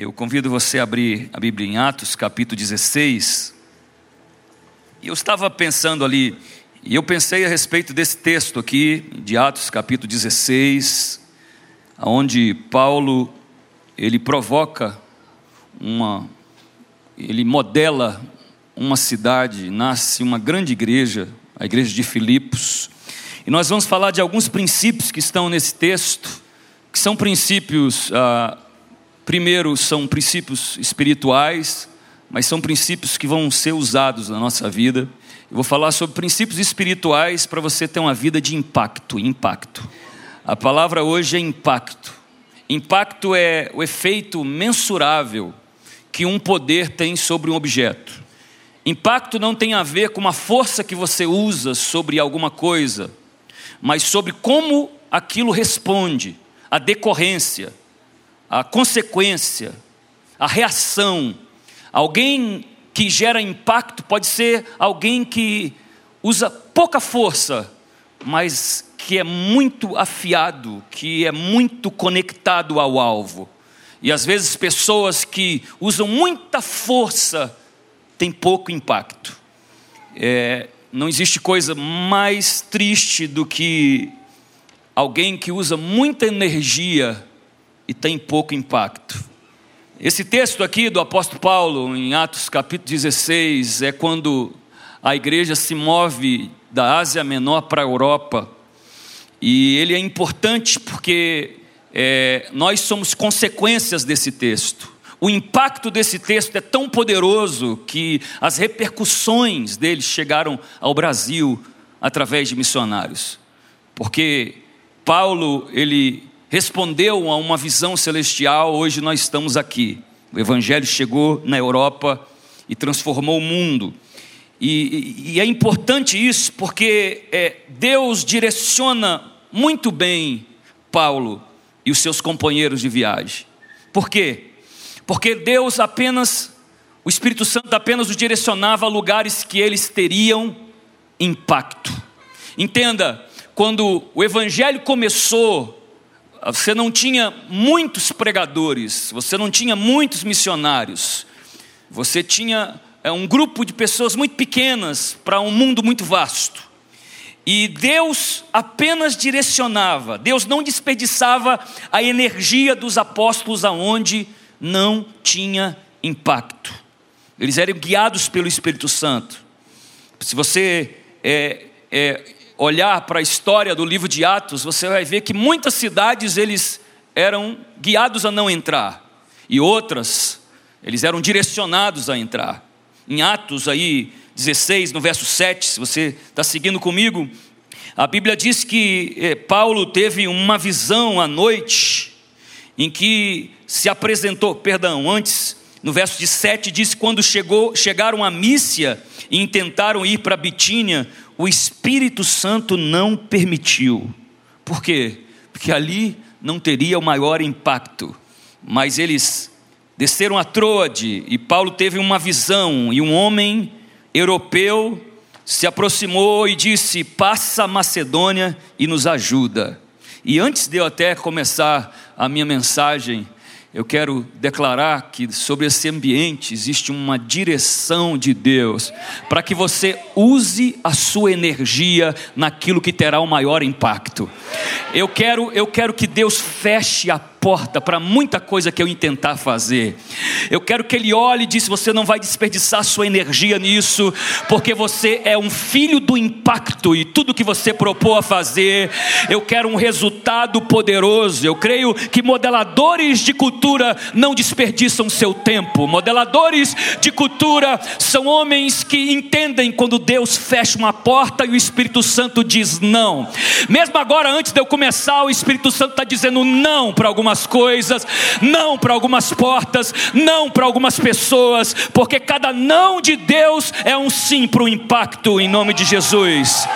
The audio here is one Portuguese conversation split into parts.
Eu convido você a abrir a Bíblia em Atos, capítulo 16. E eu estava pensando ali, e eu pensei a respeito desse texto aqui, de Atos, capítulo 16, onde Paulo ele provoca uma ele modela uma cidade, nasce uma grande igreja, a igreja de Filipos. E nós vamos falar de alguns princípios que estão nesse texto, que são princípios, ah, primeiro, são princípios espirituais, mas são princípios que vão ser usados na nossa vida. Eu vou falar sobre princípios espirituais para você ter uma vida de impacto. Impacto. A palavra hoje é impacto. Impacto é o efeito mensurável que um poder tem sobre um objeto. Impacto não tem a ver com uma força que você usa sobre alguma coisa, mas sobre como aquilo responde, a decorrência, a consequência, a reação. Alguém que gera impacto pode ser alguém que usa pouca força, mas que é muito afiado, que é muito conectado ao alvo. E às vezes pessoas que usam muita força têm pouco impacto. É, não existe coisa mais triste do que alguém que usa muita energia e tem pouco impacto. Esse texto aqui do apóstolo Paulo, em Atos capítulo 16, é quando a igreja se move da Ásia Menor para a Europa. E ele é importante porque é, nós somos consequências desse texto. O impacto desse texto é tão poderoso que as repercussões dele chegaram ao Brasil através de missionários. Porque Paulo, ele respondeu a uma visão celestial, hoje nós estamos aqui. O evangelho chegou na Europa e transformou o mundo. E, e, e é importante isso porque é, Deus direciona muito bem Paulo e os seus companheiros de viagem. Por quê? Porque Deus apenas, o Espírito Santo apenas os direcionava a lugares que eles teriam impacto. Entenda, quando o Evangelho começou, você não tinha muitos pregadores, você não tinha muitos missionários, você tinha é, um grupo de pessoas muito pequenas para um mundo muito vasto. E Deus apenas direcionava, Deus não desperdiçava a energia dos apóstolos aonde não tinha impacto. Eles eram guiados pelo Espírito Santo. Se você é, é, olhar para a história do livro de Atos, você vai ver que muitas cidades eles eram guiados a não entrar, e outras eles eram direcionados a entrar. Em Atos aí, 16, no verso 7, se você está seguindo comigo, a Bíblia diz que eh, Paulo teve uma visão à noite, em que se apresentou, perdão, antes, no verso de 7 diz: quando chegou, chegaram a Mícia e intentaram ir para Bitínia, o Espírito Santo não permitiu. Por quê? Porque ali não teria o maior impacto. Mas eles desceram a Troade e Paulo teve uma visão, e um homem europeu se aproximou e disse: Passa a Macedônia e nos ajuda. E antes de eu até começar a minha mensagem, eu quero declarar que sobre esse ambiente existe uma direção de Deus para que você use a sua energia naquilo que terá o maior impacto. Eu quero, eu quero que Deus feche a porta para muita coisa que eu intentar fazer. Eu quero que ele olhe e disse: você não vai desperdiçar sua energia nisso, porque você é um filho do impacto e tudo que você propôs a fazer, eu quero um resultado poderoso. Eu creio que modeladores de cultura não desperdiçam seu tempo. Modeladores de cultura são homens que entendem quando Deus fecha uma porta e o Espírito Santo diz não. Mesmo agora, antes de eu começar, o Espírito Santo está dizendo não para algumas algumas coisas, não para algumas portas, não para algumas pessoas, porque cada não de Deus é um sim para o impacto em nome de Jesus.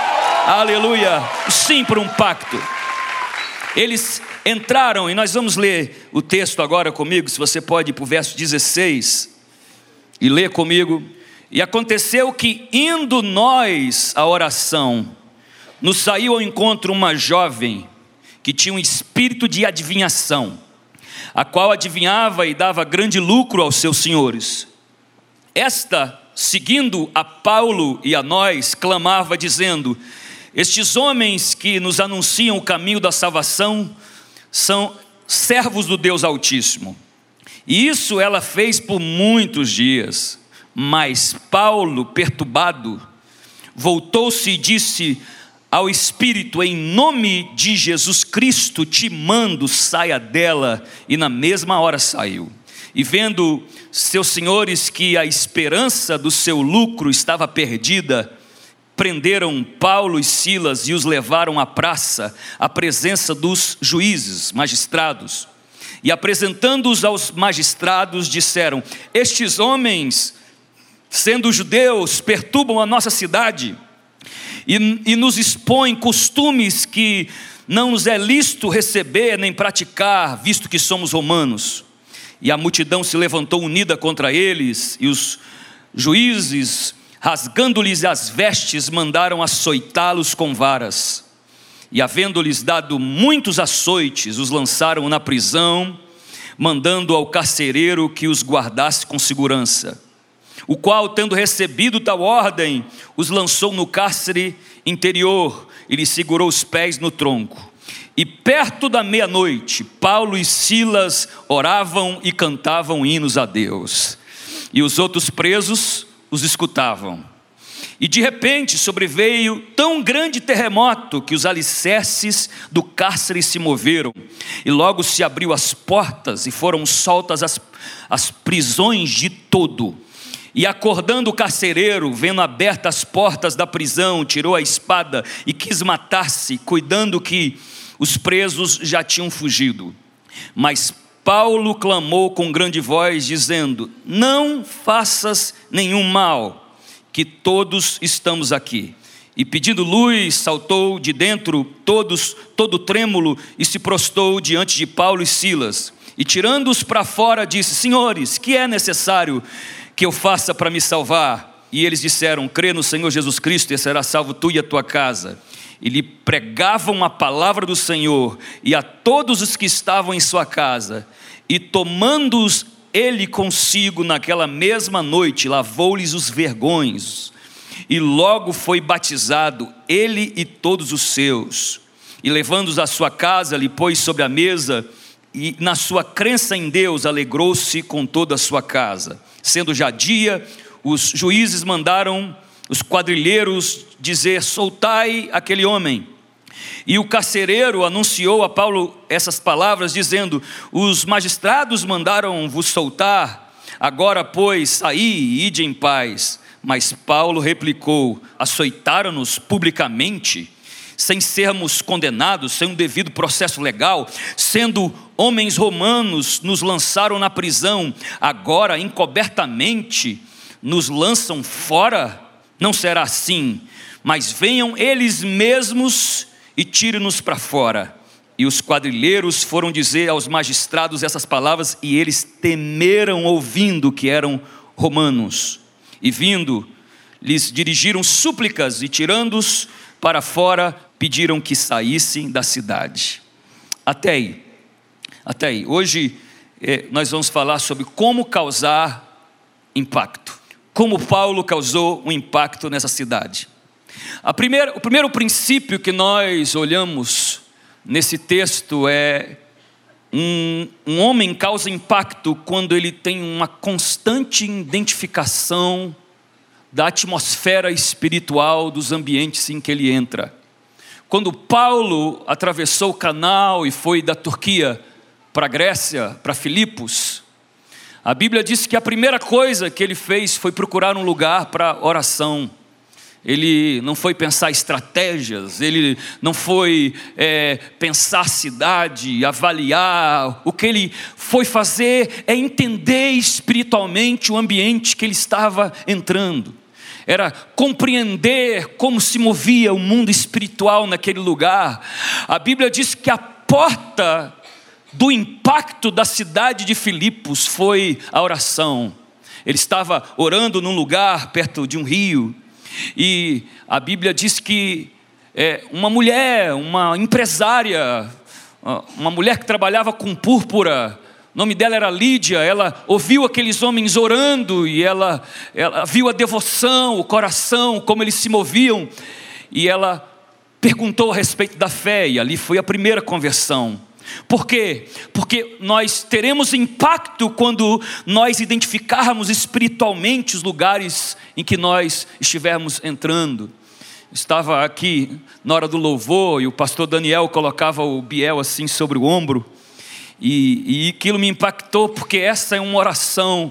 Aleluia! Sim para um pacto. Eles entraram, e nós vamos ler o texto agora comigo, se você pode ir para o verso 16 e ler comigo. E aconteceu que, indo nós à oração, nos saiu ao encontro uma jovem que tinha um espírito de adivinhação. a qual adivinhava e dava grande lucro aos seus senhores. Esta, seguindo a Paulo e a nós, clamava, dizendo: Estes homens que nos anunciam o caminho da salvação são servos do Deus Altíssimo. E isso ela fez por muitos dias. Mas Paulo, perturbado, voltou-se e disse ao Espírito: Em nome de Jesus Cristo te mando, saia dela. E na mesma hora saiu. E vendo seus senhores que a esperança do seu lucro estava perdida, prenderam Paulo e Silas e os levaram à praça, à presença dos juízes, magistrados. E apresentando-os aos magistrados, disseram: Estes homens, sendo judeus, perturbam a nossa cidade e, e nos expõem costumes que não nos é lícito receber nem praticar, visto que somos romanos. E a multidão se levantou unida contra eles, e os juízes, rasgando-lhes as vestes, mandaram açoitá-los com varas e, havendo-lhes dado muitos açoites, os lançaram na prisão, mandando ao carcereiro que os guardasse com segurança. O qual, tendo recebido tal ordem, os lançou no cárcere interior e lhe segurou os pés no tronco. E perto da meia-noite, Paulo e Silas oravam e cantavam hinos a Deus. E os outros presos os escutavam. E de repente sobreveio tão grande terremoto que os alicerces do cárcere se moveram, e logo se abriu as portas e foram soltas as, as prisões de todo. E acordando o carcereiro, vendo abertas as portas da prisão, tirou a espada e quis matar-se, cuidando que os presos já tinham fugido. Mas Paulo clamou com grande voz, dizendo: Não faças nenhum mal que todos estamos aqui. E pedindo luz, saltou de dentro todos, todo trêmulo, e se prostou diante de Paulo e Silas. E tirando-os para fora, disse: Senhores, que é necessário que eu faça para me salvar? E eles disseram: Crê no Senhor Jesus Cristo e será salvo tu e a tua casa. E lhe pregavam a palavra do Senhor e a todos os que estavam em sua casa. E tomando-os ele consigo naquela mesma noite lavou-lhes os vergões, e logo foi batizado, ele e todos os seus. E levando-os à sua casa, lhe pôs sobre a mesa, e na sua crença em Deus alegrou-se com toda a sua casa. Sendo já dia, os juízes mandaram os quadrilheiros dizer: Soltai aquele homem. E o carcereiro anunciou a Paulo essas palavras, dizendo: Os magistrados mandaram vos soltar, agora, pois, saí e ide em paz. Mas Paulo replicou: Açoitaram-nos publicamente, sem sermos condenados, sem um devido processo legal, sendo homens romanos, nos lançaram na prisão, agora, encobertamente, nos lançam fora? Não será assim, mas venham eles mesmos e tire-nos para fora. E os quadrilheiros foram dizer aos magistrados essas palavras, e eles temeram ouvindo que eram romanos. E vindo, lhes dirigiram súplicas, e tirando-os para fora, pediram que saíssem da cidade. Até aí, até aí. Hoje eh, nós vamos falar sobre como causar impacto. Como Paulo causou um impacto nessa cidade. Primeira, o primeiro princípio que nós olhamos nesse texto é um, um homem causa impacto quando ele tem uma constante identificação da atmosfera espiritual dos ambientes em que ele entra. Quando Paulo atravessou o canal e foi da Turquia para a Grécia, para Filipos, a Bíblia diz que a primeira coisa que ele fez foi procurar um lugar para oração ele não foi pensar estratégias, ele não foi é, pensar cidade, avaliar. O que ele foi fazer é entender espiritualmente o ambiente que ele estava entrando. Era compreender como se movia o mundo espiritual naquele lugar. A Bíblia diz que a porta do impacto da cidade de Filipos foi a oração. Ele estava orando num lugar perto de um rio, e a Bíblia diz que é, uma mulher, uma empresária, uma mulher que trabalhava com púrpura, o nome dela era Lídia, ela ouviu aqueles homens orando e ela, ela viu a devoção, o coração, como eles se moviam, e ela perguntou a respeito da fé, e ali foi a primeira conversão. Por quê? Porque nós teremos impacto quando nós identificarmos espiritualmente os lugares em que nós estivermos entrando. Estava aqui na hora do louvor e o pastor Daniel colocava o Biel assim sobre o ombro, e, e aquilo me impactou porque essa é uma oração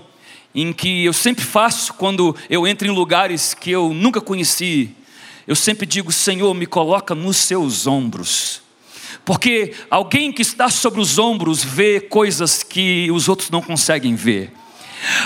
em que eu sempre faço quando eu entro em lugares que eu nunca conheci. Eu sempre digo: Senhor, me coloca nos seus ombros. Porque alguém que está sobre os ombros vê coisas que os outros não conseguem ver.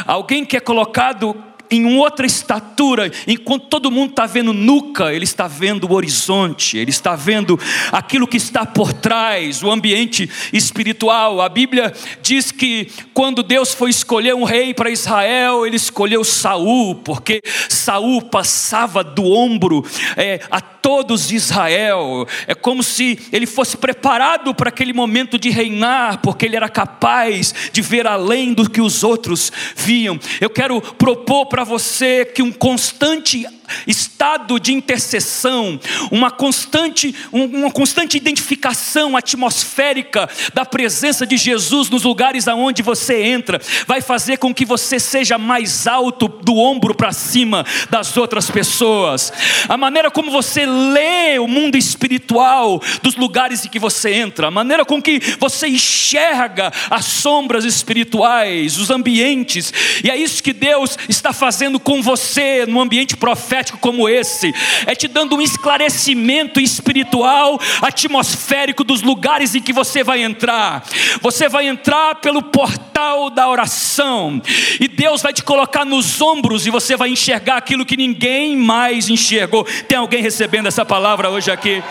Alguém que é colocado em outra estatura, enquanto todo mundo está vendo nuca, ele está vendo o horizonte, ele está vendo aquilo que está por trás, o ambiente espiritual. A Bíblia diz que quando Deus foi escolher um rei para Israel, ele escolheu Saul, porque Saul passava do ombro é, a todos de Israel. É como se ele fosse preparado para aquele momento de reinar, porque ele era capaz de ver além do que os outros viam. Eu quero propor para você que um constante estado de intercessão, uma constante, uma constante identificação atmosférica da presença de Jesus nos lugares aonde você entra, vai fazer com que você seja mais alto do ombro para cima das outras pessoas. A maneira como você lê o mundo espiritual dos lugares em que você entra, a maneira com que você enxerga as sombras espirituais, os ambientes, e é isso que Deus está fazendo com você no ambiente profético profético como esse, é te dando um esclarecimento espiritual, atmosférico dos lugares em que você vai entrar. Você vai entrar pelo portal da oração, e Deus vai te colocar nos ombros, e você vai enxergar aquilo que ninguém mais enxergou. Tem alguém recebendo essa palavra hoje aqui?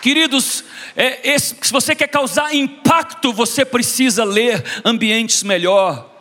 Queridos, é, esse, se você quer causar impacto, você precisa ler ambientes melhor.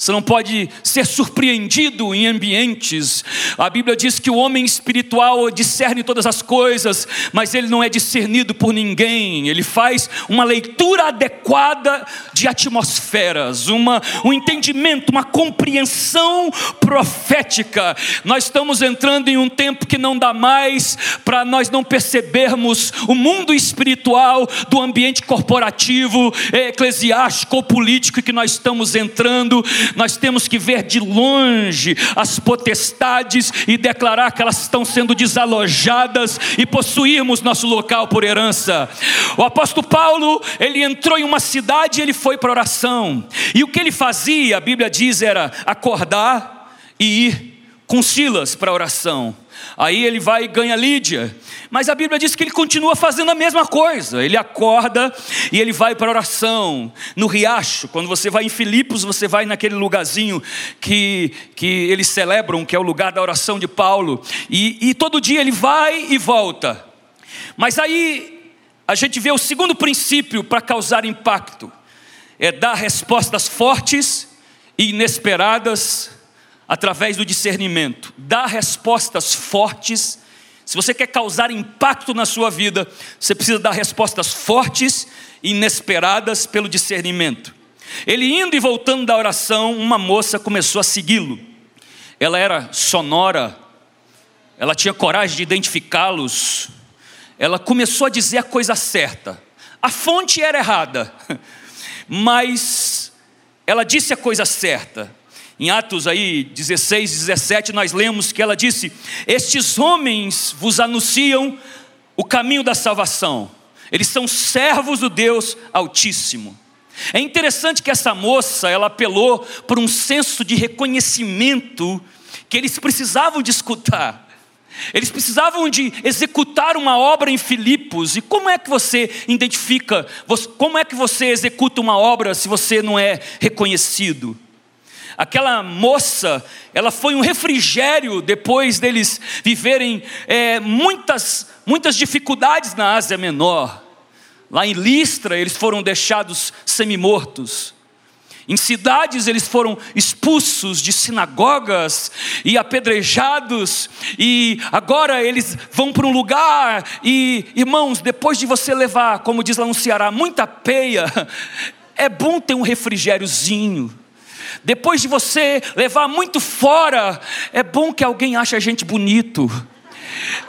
Você não pode ser surpreendido em ambientes. A Bíblia diz que o homem espiritual discerne todas as coisas, mas ele não é discernido por ninguém. Ele faz uma leitura adequada de atmosferas, uma, um entendimento, uma compreensão profética. Nós estamos entrando em um tempo que não dá mais para nós não percebermos o mundo espiritual do ambiente corporativo, eclesiástico político que nós estamos entrando nós temos que ver de longe as potestades e declarar que elas estão sendo desalojadas e possuirmos nosso local por herança. O apóstolo Paulo, ele entrou em uma cidade e ele foi para oração. E o que ele fazia, a Bíblia diz, era acordar e ir com Silas para oração. Aí ele vai e ganha Lídia. Mas a Bíblia diz que ele continua fazendo a mesma coisa. Ele acorda e ele vai para a oração. No riacho, quando você vai em Filipos, você vai naquele lugarzinho que, que eles celebram, que é o lugar da oração de Paulo. E, e todo dia ele vai e volta. Mas aí a gente vê o segundo princípio para causar impacto: é dar respostas fortes e inesperadas através do discernimento. Dá respostas fortes. Se você quer causar impacto na sua vida, você precisa dar respostas fortes e inesperadas pelo discernimento. Ele indo e voltando da oração, uma moça começou a segui-lo. Ela era sonora, ela tinha coragem de identificá-los. Ela começou a dizer a coisa certa. A fonte era errada, mas ela disse a coisa certa. Em Atos aí 16, 17, nós lemos que ela disse: Estes homens vos anunciam o caminho da salvação. Eles são servos do Deus Altíssimo. É interessante que essa moça, ela apelou por um senso de reconhecimento que eles precisavam de escutar. Eles precisavam de executar uma obra em Filipos. E como é que você identifica, como é que você executa uma obra se você não é reconhecido? Aquela moça, ela foi um refrigério depois deles viverem é, muitas, muitas dificuldades na Ásia Menor. Lá em Listra, eles foram deixados semi-mortos. Em cidades eles foram expulsos de sinagogas e apedrejados, e agora eles vão para um lugar, e irmãos, depois de você levar, como diz lá no Ceará, muita peia, é bom ter um refrigériozinho. Depois de você levar muito fora, é bom que alguém ache a gente bonito.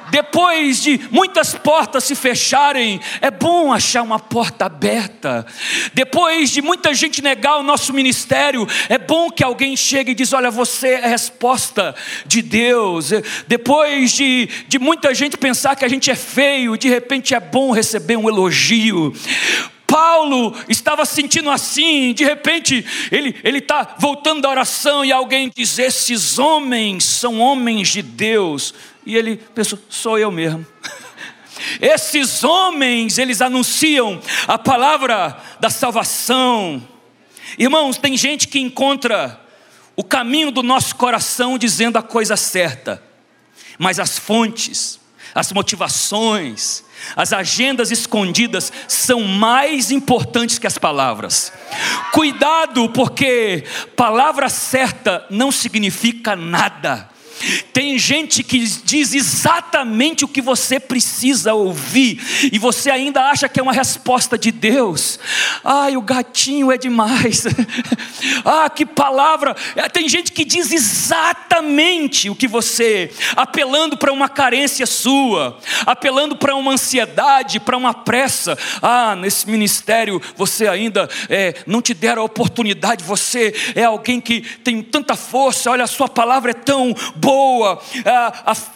Depois de muitas portas se fecharem, é bom achar uma porta aberta. Depois de muita gente negar o nosso ministério, é bom que alguém chegue e diz: Olha, você é a resposta de Deus. Depois de, de muita gente pensar que a gente é feio, de repente é bom receber um elogio. Paulo estava sentindo assim, de repente ele está voltando da oração e alguém diz: Esses homens são homens de Deus. E ele pensou: sou eu mesmo. Esses homens, eles anunciam a palavra da salvação. Irmãos, tem gente que encontra o caminho do nosso coração dizendo a coisa certa, mas as fontes, as motivações, as agendas escondidas são mais importantes que as palavras. Cuidado, porque palavra certa não significa nada. Tem gente que diz exatamente o que você precisa ouvir e você ainda acha que é uma resposta de Deus. Ai, o gatinho é demais. ah, que palavra. É, tem gente que diz exatamente o que você, apelando para uma carência sua, apelando para uma ansiedade, para uma pressa. Ah, nesse ministério você ainda é, não te deram a oportunidade. Você é alguém que tem tanta força. Olha, a sua palavra é tão boa boa,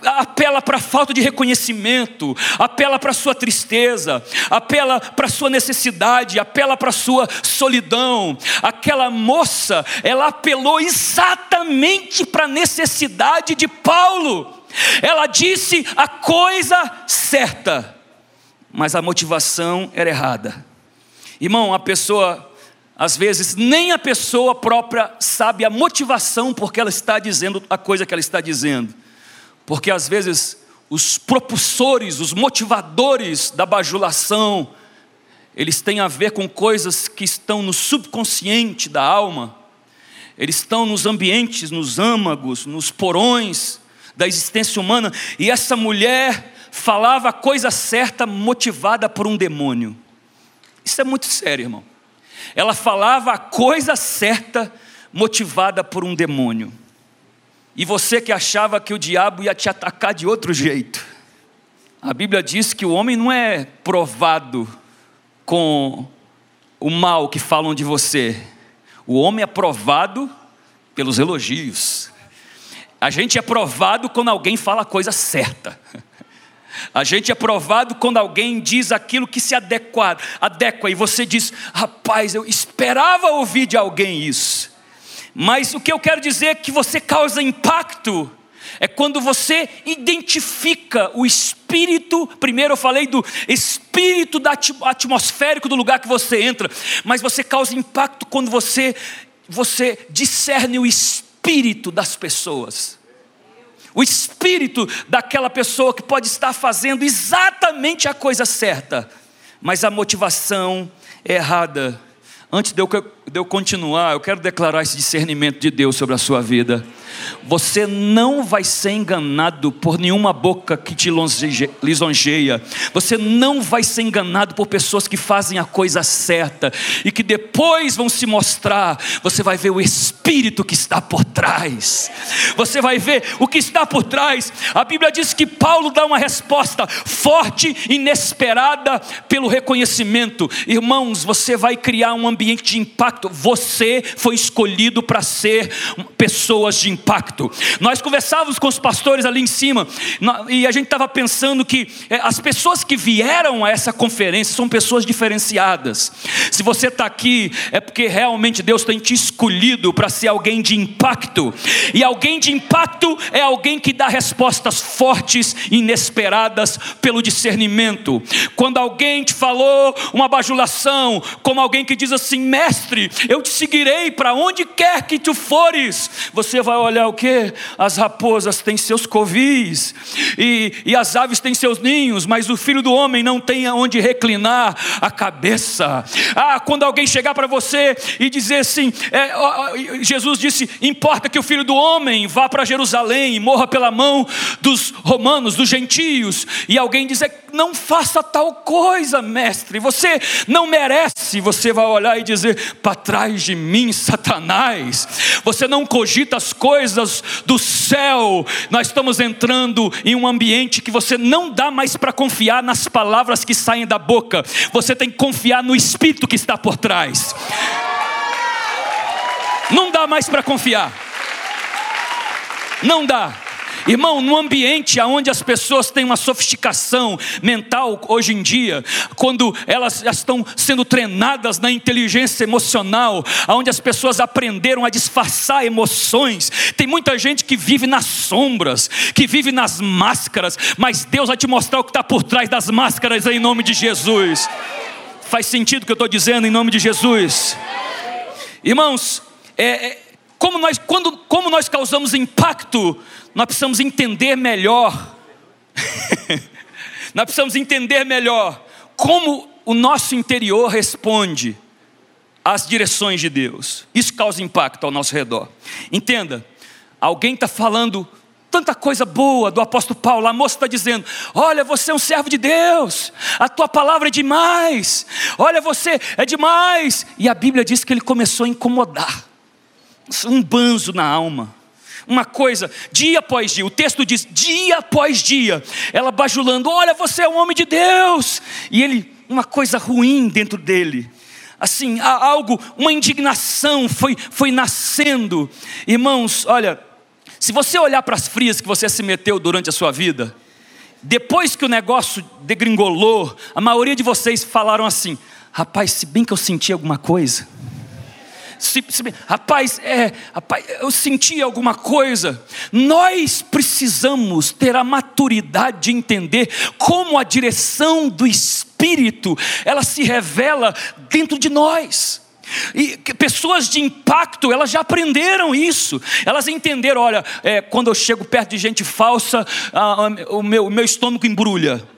apela para a falta de reconhecimento, apela para a sua tristeza, apela para a sua necessidade, apela para a sua solidão. Aquela moça, ela apelou exatamente para a necessidade de Paulo. Ela disse a coisa certa, mas a motivação era errada. Irmão, a pessoa às vezes, nem a pessoa própria sabe a motivação porque ela está dizendo a coisa que ela está dizendo. Porque às vezes os propulsores, os motivadores da bajulação, eles têm a ver com coisas que estão no subconsciente da alma, eles estão nos ambientes, nos âmagos, nos porões da existência humana, e essa mulher falava a coisa certa motivada por um demônio. Isso é muito sério, irmão. Ela falava a coisa certa, motivada por um demônio. E você que achava que o diabo ia te atacar de outro jeito. A Bíblia diz que o homem não é provado com o mal que falam de você. O homem é provado pelos elogios. A gente é provado quando alguém fala a coisa certa. A gente é provado quando alguém diz aquilo que se adequa, adequa e você diz, rapaz, eu esperava ouvir de alguém isso. Mas o que eu quero dizer é que você causa impacto é quando você identifica o espírito. Primeiro eu falei do espírito da atmosférico do lugar que você entra, mas você causa impacto quando você você discerne o espírito das pessoas o espírito daquela pessoa que pode estar fazendo exatamente a coisa certa, mas a motivação é errada. Antes de eu, de eu continuar, eu quero declarar esse discernimento de Deus sobre a sua vida. Você não vai ser enganado por nenhuma boca que te lisonjeia. Você não vai ser enganado por pessoas que fazem a coisa certa e que depois vão se mostrar. Você vai ver o espírito que está por trás. Você vai ver o que está por trás. A Bíblia diz que Paulo dá uma resposta forte, inesperada pelo reconhecimento. Irmãos, você vai criar um ambiente de impacto. Você foi escolhido para ser pessoas de impacto impacto. Nós conversávamos com os pastores ali em cima e a gente estava pensando que é, as pessoas que vieram a essa conferência são pessoas diferenciadas. Se você está aqui, é porque realmente Deus tem te escolhido para ser alguém de impacto. E alguém de impacto é alguém que dá respostas fortes inesperadas pelo discernimento. Quando alguém te falou uma bajulação, como alguém que diz assim: Mestre, eu te seguirei para onde quer que tu fores, você vai olhar o que? As raposas têm seus covis, e, e as aves têm seus ninhos, mas o filho do homem não tem aonde reclinar a cabeça. Ah, quando alguém chegar para você e dizer assim, é, Jesus disse: importa que o filho do homem vá para Jerusalém e morra pela mão dos romanos, dos gentios, e alguém dizer, não faça tal coisa, mestre, você não merece, você vai olhar e dizer: para trás de mim, Satanás, você não cogita as coisas do céu, nós estamos entrando em um ambiente que você não dá mais para confiar nas palavras que saem da boca, você tem que confiar no Espírito que está por trás. Não dá mais para confiar. Não dá. Irmão, num ambiente onde as pessoas têm uma sofisticação mental hoje em dia, quando elas estão sendo treinadas na inteligência emocional, onde as pessoas aprenderam a disfarçar emoções, tem muita gente que vive nas sombras, que vive nas máscaras, mas Deus vai te mostrar o que está por trás das máscaras em nome de Jesus. Faz sentido o que eu estou dizendo em nome de Jesus? Irmãos, é, é, como, nós, quando, como nós causamos impacto, nós precisamos entender melhor. nós precisamos entender melhor como o nosso interior responde às direções de Deus. Isso causa impacto ao nosso redor. Entenda, alguém está falando tanta coisa boa do apóstolo Paulo. A moça está dizendo: Olha, você é um servo de Deus, a tua palavra é demais, olha, você é demais. E a Bíblia diz que ele começou a incomodar, um banzo na alma. Uma coisa, dia após dia, o texto diz, dia após dia, ela bajulando: Olha, você é um homem de Deus, e ele, uma coisa ruim dentro dele, assim, algo, uma indignação foi, foi nascendo. Irmãos, olha, se você olhar para as frias que você se meteu durante a sua vida, depois que o negócio degringolou, a maioria de vocês falaram assim: rapaz, se bem que eu senti alguma coisa. Se, se, rapaz, é, rapaz, eu senti alguma coisa. Nós precisamos ter a maturidade de entender como a direção do Espírito ela se revela dentro de nós. E pessoas de impacto, elas já aprenderam isso. Elas entenderam: olha, é, quando eu chego perto de gente falsa, ah, o, meu, o meu estômago embrulha.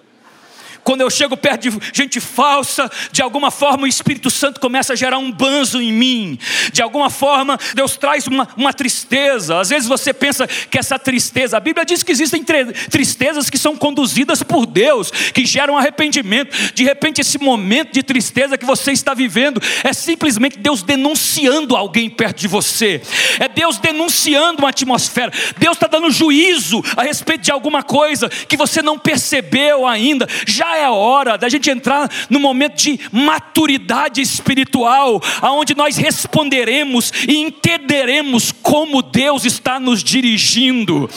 Quando eu chego perto de gente falsa, de alguma forma o Espírito Santo começa a gerar um banzo em mim. De alguma forma, Deus traz uma, uma tristeza. Às vezes você pensa que essa tristeza, a Bíblia diz que existem tristezas que são conduzidas por Deus, que geram arrependimento. De repente, esse momento de tristeza que você está vivendo é simplesmente Deus denunciando alguém perto de você, é Deus denunciando uma atmosfera. Deus está dando juízo a respeito de alguma coisa que você não percebeu ainda. Já é a hora da gente entrar no momento de maturidade espiritual, aonde nós responderemos e entenderemos como Deus está nos dirigindo.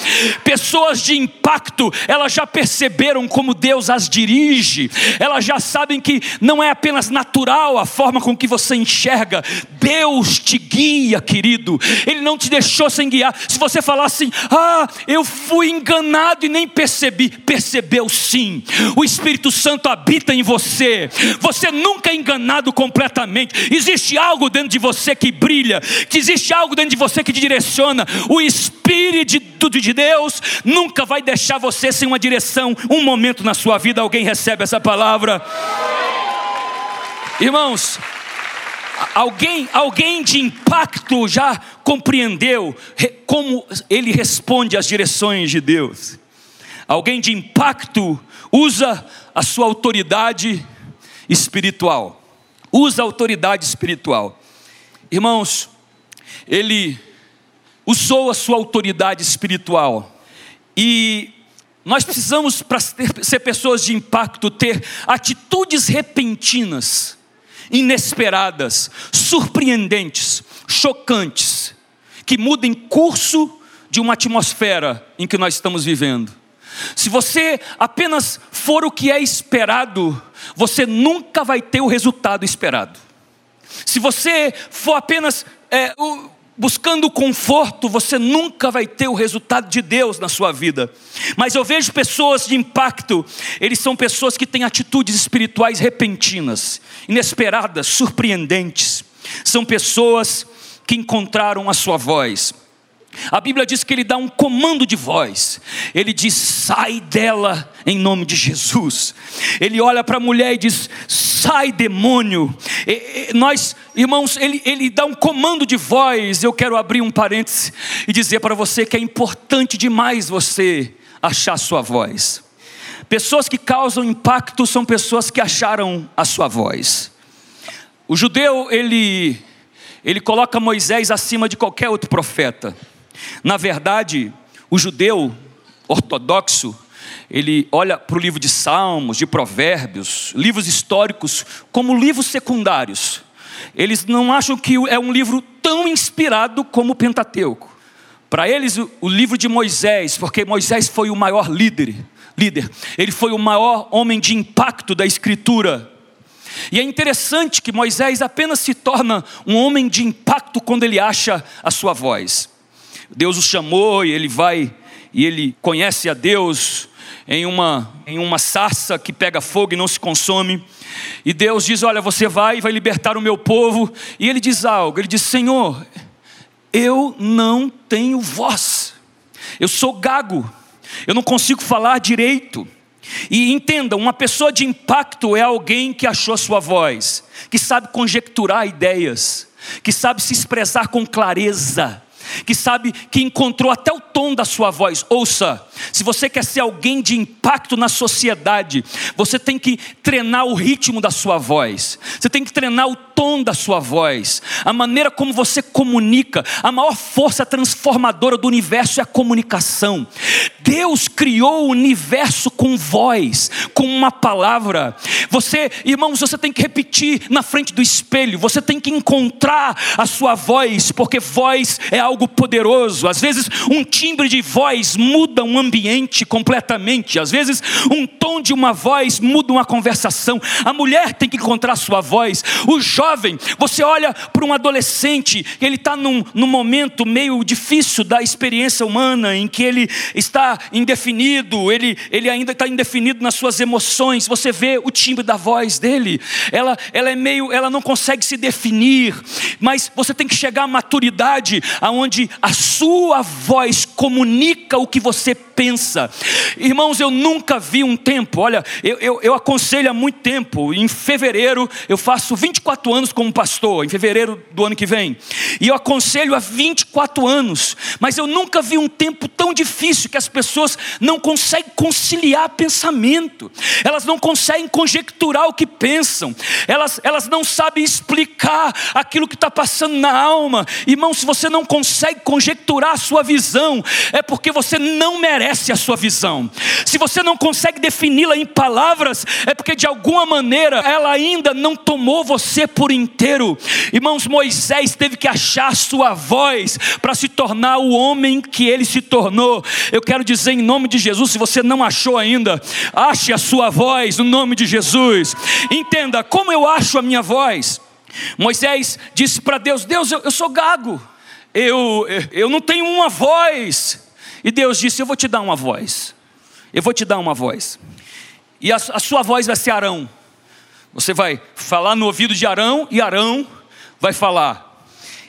Pessoas de impacto, elas já perceberam como Deus as dirige, elas já sabem que não é apenas natural a forma com que você enxerga, Deus te guia, querido, Ele não te deixou sem guiar. Se você falar assim, ah, eu fui enganado e nem percebi, percebeu sim, o Espírito Espírito Santo habita em você. Você nunca é enganado completamente. Existe algo dentro de você que brilha, que existe algo dentro de você que te direciona. O Espírito de Deus nunca vai deixar você sem uma direção. Um momento na sua vida alguém recebe essa palavra. Irmãos, alguém, alguém de impacto já compreendeu como ele responde às direções de Deus. Alguém de impacto usa a sua autoridade espiritual. Usa a autoridade espiritual. Irmãos, ele usou a sua autoridade espiritual. E nós precisamos, para ser pessoas de impacto, ter atitudes repentinas, inesperadas, surpreendentes, chocantes, que mudem curso de uma atmosfera em que nós estamos vivendo. Se você apenas for o que é esperado, você nunca vai ter o resultado esperado. Se você for apenas é, o, buscando conforto, você nunca vai ter o resultado de Deus na sua vida. Mas eu vejo pessoas de impacto, eles são pessoas que têm atitudes espirituais repentinas, inesperadas, surpreendentes. São pessoas que encontraram a sua voz. A Bíblia diz que ele dá um comando de voz. Ele diz: sai dela em nome de Jesus. Ele olha para a mulher e diz: sai demônio. E, e, nós, irmãos, ele, ele dá um comando de voz. Eu quero abrir um parêntese e dizer para você que é importante demais você achar sua voz. Pessoas que causam impacto são pessoas que acharam a sua voz. O judeu, ele, ele coloca Moisés acima de qualquer outro profeta. Na verdade, o judeu ortodoxo, ele olha para o livro de Salmos, de Provérbios, livros históricos, como livros secundários. Eles não acham que é um livro tão inspirado como o Pentateuco. Para eles, o livro de Moisés, porque Moisés foi o maior líder, líder, ele foi o maior homem de impacto da Escritura. E é interessante que Moisés apenas se torna um homem de impacto quando ele acha a sua voz. Deus o chamou e ele vai e ele conhece a Deus em uma em uma sarça que pega fogo e não se consome. E Deus diz: "Olha, você vai e vai libertar o meu povo". E ele diz algo, ele diz: "Senhor, eu não tenho voz. Eu sou gago. Eu não consigo falar direito". E entenda, uma pessoa de impacto é alguém que achou sua voz, que sabe conjecturar ideias, que sabe se expressar com clareza, que sabe que encontrou até o tom da sua voz. Ouça, se você quer ser alguém de impacto na sociedade, você tem que treinar o ritmo da sua voz, você tem que treinar o tom da sua voz, a maneira como você comunica. A maior força transformadora do universo é a comunicação. Deus criou o universo com voz, com uma palavra. Você, irmãos, você tem que repetir na frente do espelho, você tem que encontrar a sua voz, porque voz é algo poderoso. Às vezes, um timbre de voz muda um ambiente completamente. Às vezes, um tom de uma voz muda uma conversação. A mulher tem que encontrar sua voz. O jovem, você olha para um adolescente, ele está num, num momento meio difícil da experiência humana, em que ele está indefinido, ele, ele ainda está indefinido nas suas emoções. Você vê o timbre da voz dele, ela, ela é meio, ela não consegue se definir, mas você tem que chegar à maturidade, aonde a sua voz comunica o que você pensa. Irmãos, eu nunca vi um tempo, olha, eu, eu, eu aconselho há muito tempo, em fevereiro, eu faço 24 anos como pastor, em fevereiro do ano que vem, e eu aconselho há 24 anos, mas eu nunca vi um tempo tão difícil que as pessoas não conseguem conciliar pensamento, elas não conseguem conjecturar o que pensam, elas, elas não sabem explicar aquilo que está passando na alma. Irmão, se você não consegue conjecturar a sua visão, é porque você não merece a sua visão. Se você não consegue defini-la em palavras, é porque de alguma maneira ela ainda não tomou você por inteiro. Irmãos, Moisés teve que achar sua voz para se tornar o homem que ele se tornou. Eu quero dizer em nome de Jesus, se você não achou ainda, ache a sua voz no nome de Jesus. Entenda como eu acho a minha voz. Moisés disse para Deus: Deus, eu, eu sou gago, eu, eu não tenho uma voz. E Deus disse: Eu vou te dar uma voz. Eu vou te dar uma voz. E a, a sua voz vai ser Arão. Você vai falar no ouvido de Arão e Arão vai falar.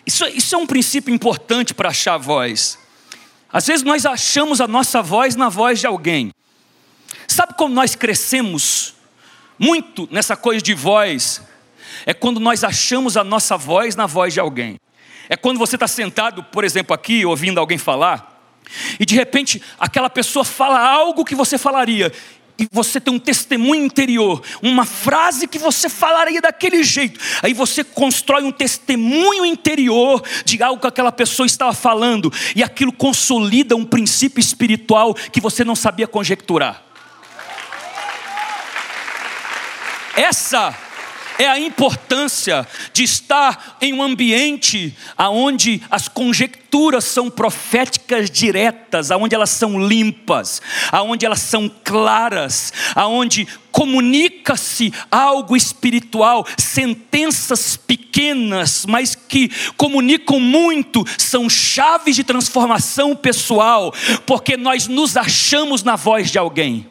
Isso, isso é um princípio importante para achar a voz. Às vezes nós achamos a nossa voz na voz de alguém. Sabe como nós crescemos muito nessa coisa de voz? É quando nós achamos a nossa voz na voz de alguém. É quando você está sentado, por exemplo, aqui, ouvindo alguém falar, e de repente aquela pessoa fala algo que você falaria, e você tem um testemunho interior, uma frase que você falaria daquele jeito, aí você constrói um testemunho interior de algo que aquela pessoa estava falando, e aquilo consolida um princípio espiritual que você não sabia conjecturar. Essa é a importância de estar em um ambiente aonde as conjecturas são proféticas diretas, aonde elas são limpas, aonde elas são claras, aonde comunica-se algo espiritual, sentenças pequenas, mas que comunicam muito, são chaves de transformação pessoal, porque nós nos achamos na voz de alguém.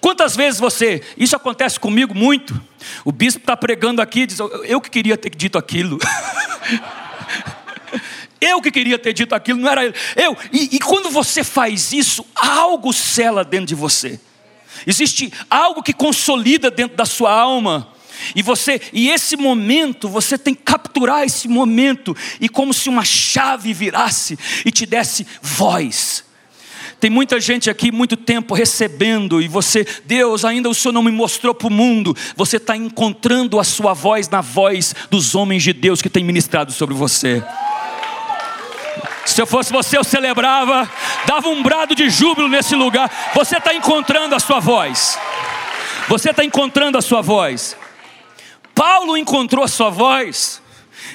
Quantas vezes você, isso acontece comigo muito, o bispo está pregando aqui diz, eu que queria ter dito aquilo. Eu que queria ter dito aquilo, não era ele. Eu. E, e quando você faz isso, algo cela dentro de você. Existe algo que consolida dentro da sua alma. E você, e esse momento, você tem que capturar esse momento e como se uma chave virasse e te desse voz. Tem muita gente aqui muito tempo recebendo, e você, Deus, ainda o Senhor não me mostrou para o mundo. Você está encontrando a sua voz na voz dos homens de Deus que têm ministrado sobre você. Se eu fosse você, eu celebrava, dava um brado de júbilo nesse lugar. Você está encontrando a sua voz. Você está encontrando a sua voz. Paulo encontrou a sua voz.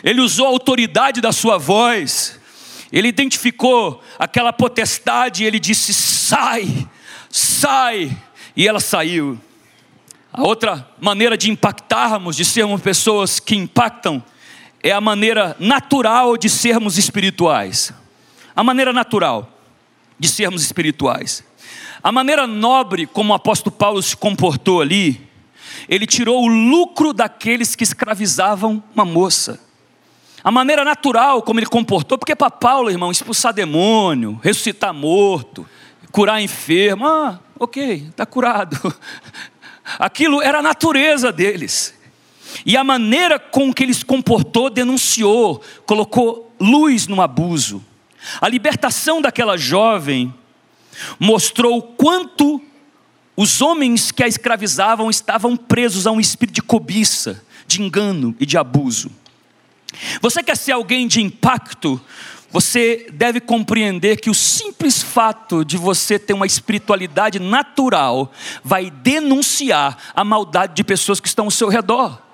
Ele usou a autoridade da sua voz. Ele identificou aquela potestade e ele disse: sai, sai. E ela saiu. A outra maneira de impactarmos, de sermos pessoas que impactam, é a maneira natural de sermos espirituais. A maneira natural de sermos espirituais. A maneira nobre como o apóstolo Paulo se comportou ali, ele tirou o lucro daqueles que escravizavam uma moça a maneira natural como ele comportou, porque para Paulo, irmão, expulsar demônio, ressuscitar morto, curar enfermo, ah, ok, está curado. Aquilo era a natureza deles. E a maneira com que ele se comportou denunciou, colocou luz no abuso. A libertação daquela jovem mostrou o quanto os homens que a escravizavam estavam presos a um espírito de cobiça, de engano e de abuso. Você quer ser alguém de impacto? Você deve compreender que o simples fato de você ter uma espiritualidade natural vai denunciar a maldade de pessoas que estão ao seu redor.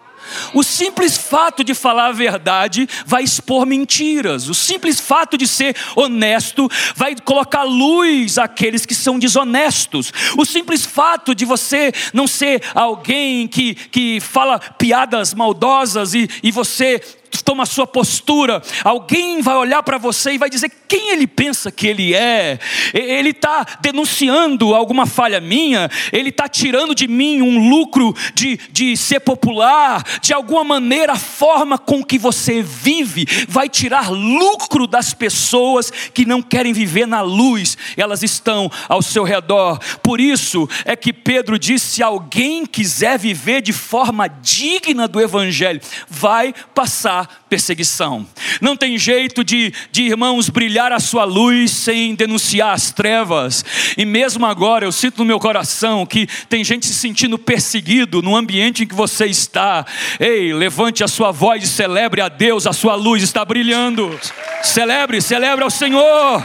O simples fato de falar a verdade vai expor mentiras. O simples fato de ser honesto vai colocar luz àqueles que são desonestos. O simples fato de você não ser alguém que, que fala piadas maldosas e, e você toma a sua postura, alguém vai olhar para você e vai dizer quem ele pensa que ele é. Ele está denunciando alguma falha minha, ele está tirando de mim um lucro de, de ser popular, de alguma maneira a forma com que você vive vai tirar lucro das pessoas que não querem viver na luz, elas estão ao seu redor. Por isso é que Pedro disse: se alguém quiser viver de forma digna do Evangelho, vai passar perseguição. Não tem jeito de, de irmãos brilhar a sua luz sem denunciar as trevas. E mesmo agora eu sinto no meu coração que tem gente se sentindo perseguido no ambiente em que você está. Ei, levante a sua voz e celebre a Deus, a sua luz está brilhando. Celebre, celebre ao Senhor.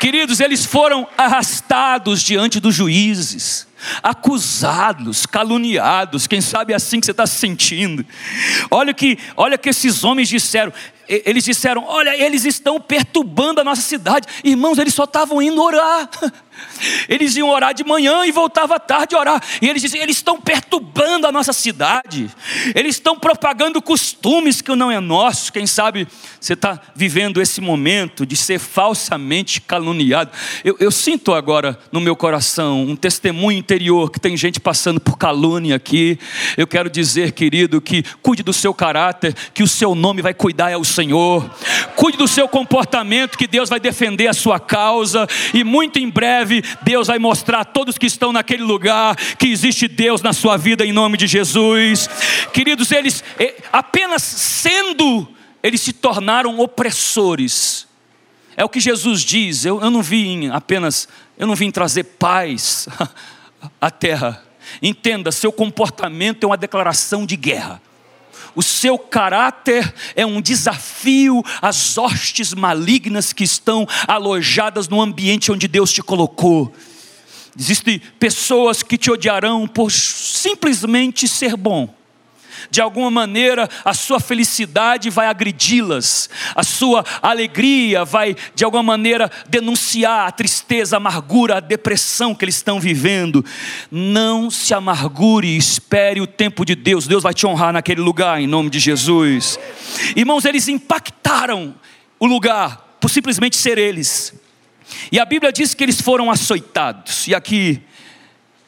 Queridos, eles foram arrastados diante dos juízes acusados, caluniados, quem sabe é assim que você está se sentindo. Olha que, olha que esses homens disseram, eles disseram, olha, eles estão perturbando a nossa cidade, irmãos, eles só estavam indo orar. Eles iam orar de manhã e voltavam à tarde orar. E eles diziam: eles estão perturbando a nossa cidade, eles estão propagando costumes que não é nosso. Quem sabe você está vivendo esse momento de ser falsamente caluniado. Eu, eu sinto agora no meu coração um testemunho interior que tem gente passando por calúnia aqui. Eu quero dizer, querido, que cuide do seu caráter, que o seu nome vai cuidar é o Senhor. Cuide do seu comportamento, que Deus vai defender a sua causa. E muito em breve Deus vai mostrar a todos que estão naquele lugar que existe Deus na sua vida em nome de Jesus. Queridos, eles apenas sendo, eles se tornaram opressores. É o que Jesus diz. Eu, eu não vim apenas, eu não vim trazer paz à terra. Entenda, seu comportamento é uma declaração de guerra o seu caráter é um desafio às hostes malignas que estão alojadas no ambiente onde Deus te colocou. Existem pessoas que te odiarão por simplesmente ser bom de alguma maneira a sua felicidade vai agredi-las, a sua alegria vai de alguma maneira denunciar a tristeza, a amargura, a depressão que eles estão vivendo. Não se amargure, espere o tempo de Deus, Deus vai te honrar naquele lugar em nome de Jesus. Irmãos, eles impactaram o lugar por simplesmente ser eles. E a Bíblia diz que eles foram açoitados. E aqui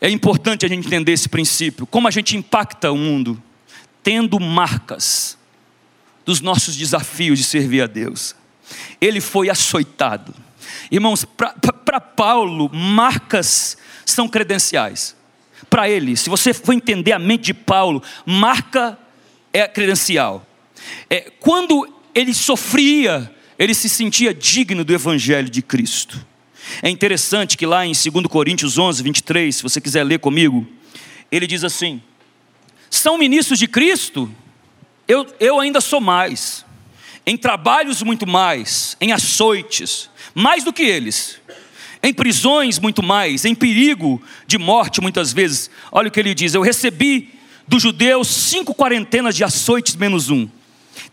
é importante a gente entender esse princípio, como a gente impacta o mundo tendo marcas dos nossos desafios de servir a Deus. Ele foi açoitado. Irmãos, para Paulo, marcas são credenciais. Para ele, se você for entender a mente de Paulo, marca é credencial. É, quando ele sofria, ele se sentia digno do evangelho de Cristo. É interessante que lá em 2 Coríntios 11, 23, se você quiser ler comigo, ele diz assim: são ministros de Cristo, eu, eu ainda sou mais, em trabalhos muito mais, em açoites, mais do que eles, em prisões muito mais, em perigo de morte muitas vezes. Olha o que ele diz: eu recebi dos judeus cinco quarentenas de açoites menos um.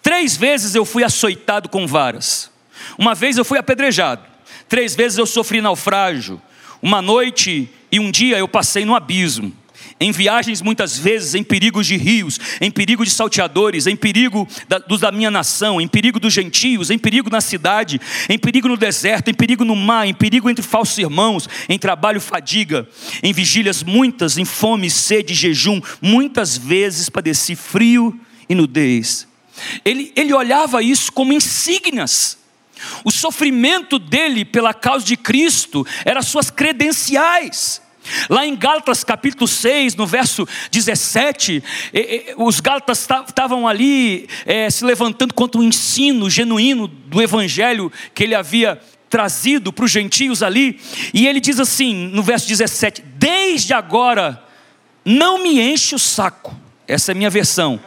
Três vezes eu fui açoitado com varas. Uma vez eu fui apedrejado. Três vezes eu sofri naufrágio. Uma noite e um dia eu passei no abismo. Em viagens, muitas vezes, em perigos de rios, em perigo de salteadores, em perigo da, dos da minha nação, em perigo dos gentios, em perigo na cidade, em perigo no deserto, em perigo no mar, em perigo entre falsos irmãos, em trabalho, fadiga, em vigílias muitas, em fome, sede, jejum. Muitas vezes padeci frio e nudez. Ele, ele olhava isso como insígnias. O sofrimento dele pela causa de Cristo eram suas credenciais. Lá em Gálatas capítulo 6, no verso 17, os Gálatas estavam ali é, se levantando contra o ensino genuíno do Evangelho que ele havia trazido para os gentios ali, e ele diz assim, no verso 17: Desde agora não me enche o saco, essa é a minha versão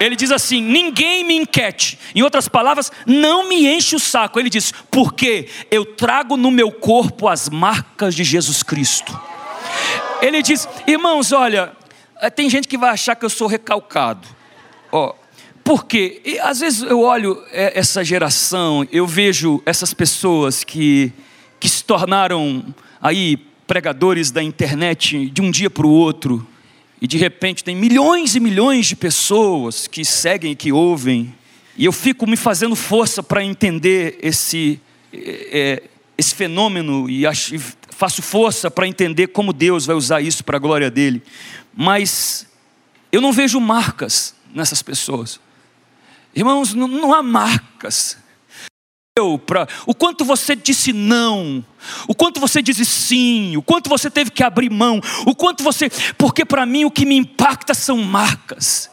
ele diz assim: ninguém me enquete. Em outras palavras, não me enche o saco. Ele diz: porque eu trago no meu corpo as marcas de Jesus Cristo. Ele diz: irmãos, olha, eh, tem gente que vai achar que eu sou recalcado. Ó, porque e, às vezes eu olho eh, essa geração, eu vejo essas pessoas que, que se tornaram aí pregadores da internet de um dia para o outro e de repente tem milhões e milhões de pessoas que seguem e que ouvem, e eu fico me fazendo força para entender esse, é, esse fenômeno e acho, faço força para entender como Deus vai usar isso para a glória dele, mas eu não vejo marcas nessas pessoas, irmãos, não, não há marcas. Para o quanto você disse não, o quanto você disse sim, o quanto você teve que abrir mão, o quanto você, porque para mim o que me impacta são marcas.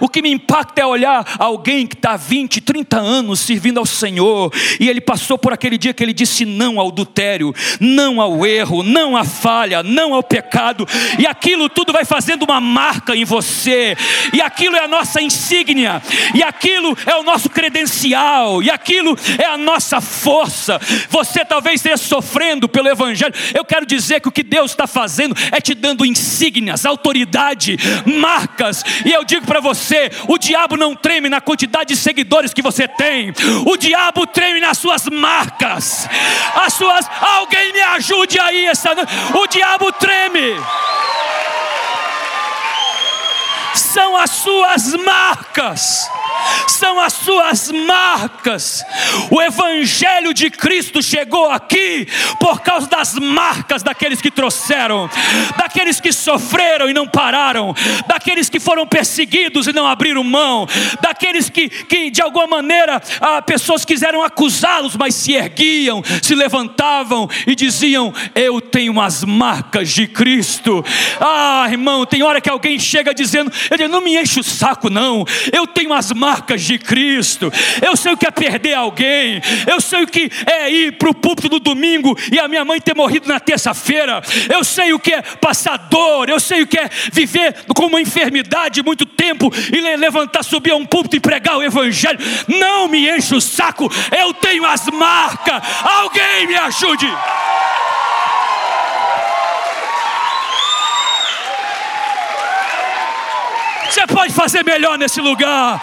O que me impacta é olhar alguém que está há 20, 30 anos servindo ao Senhor, e ele passou por aquele dia que ele disse não ao adultério, não ao erro, não à falha, não ao pecado, e aquilo tudo vai fazendo uma marca em você, e aquilo é a nossa insígnia, e aquilo é o nosso credencial, e aquilo é a nossa força. Você talvez esteja sofrendo pelo Evangelho, eu quero dizer que o que Deus está fazendo é te dando insígnias, autoridade, marcas, e eu digo para para você: o diabo não treme na quantidade de seguidores que você tem, o diabo treme nas suas marcas, as suas. Alguém me ajude aí essa O diabo treme. São as suas marcas são as suas marcas. O Evangelho de Cristo chegou aqui por causa das marcas daqueles que trouxeram, daqueles que sofreram e não pararam, daqueles que foram perseguidos e não abriram mão, daqueles que, que de alguma maneira ah, pessoas quiseram acusá-los, mas se erguiam, se levantavam e diziam: Eu tenho as marcas de Cristo. Ah, irmão, tem hora que alguém chega dizendo: Ele não me enche o saco, não, eu tenho as marcas marcas de Cristo. Eu sei o que é perder alguém. Eu sei o que é ir para o púlpito no domingo e a minha mãe ter morrido na terça-feira. Eu sei o que é passar dor. Eu sei o que é viver com uma enfermidade muito tempo e levantar, subir a um púlpito e pregar o Evangelho. Não me enche o saco. Eu tenho as marcas. Alguém me ajude. Você pode fazer melhor nesse lugar.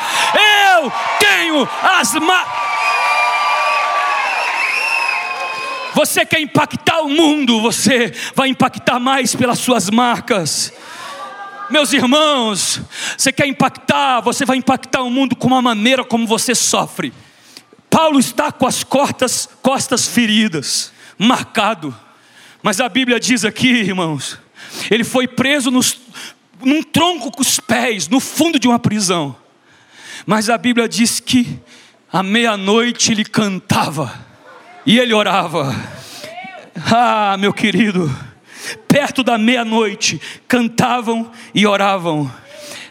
Eu tenho as ma... Você quer impactar o mundo, você vai impactar mais pelas suas marcas. Meus irmãos, você quer impactar, você vai impactar o mundo com a maneira como você sofre. Paulo está com as costas, costas feridas, marcado. Mas a Bíblia diz aqui, irmãos, ele foi preso nos, num tronco com os pés, no fundo de uma prisão. Mas a Bíblia diz que à meia-noite ele cantava e ele orava. Ah, meu querido, perto da meia-noite, cantavam e oravam.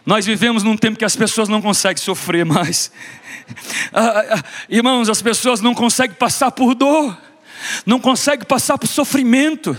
Nós vivemos num tempo que as pessoas não conseguem sofrer mais. Ah, ah, irmãos, as pessoas não conseguem passar por dor, não conseguem passar por sofrimento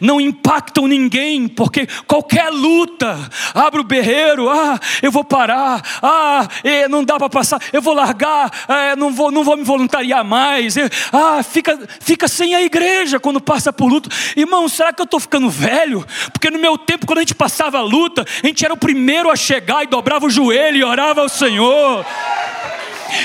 não impactam ninguém, porque qualquer luta, abre o berreiro, ah, eu vou parar, ah, não dá para passar, eu vou largar, é, não, vou, não vou me voluntariar mais, ah, fica, fica sem a igreja quando passa por luta. Irmão, será que eu estou ficando velho? Porque no meu tempo, quando a gente passava a luta, a gente era o primeiro a chegar e dobrava o joelho e orava ao Senhor.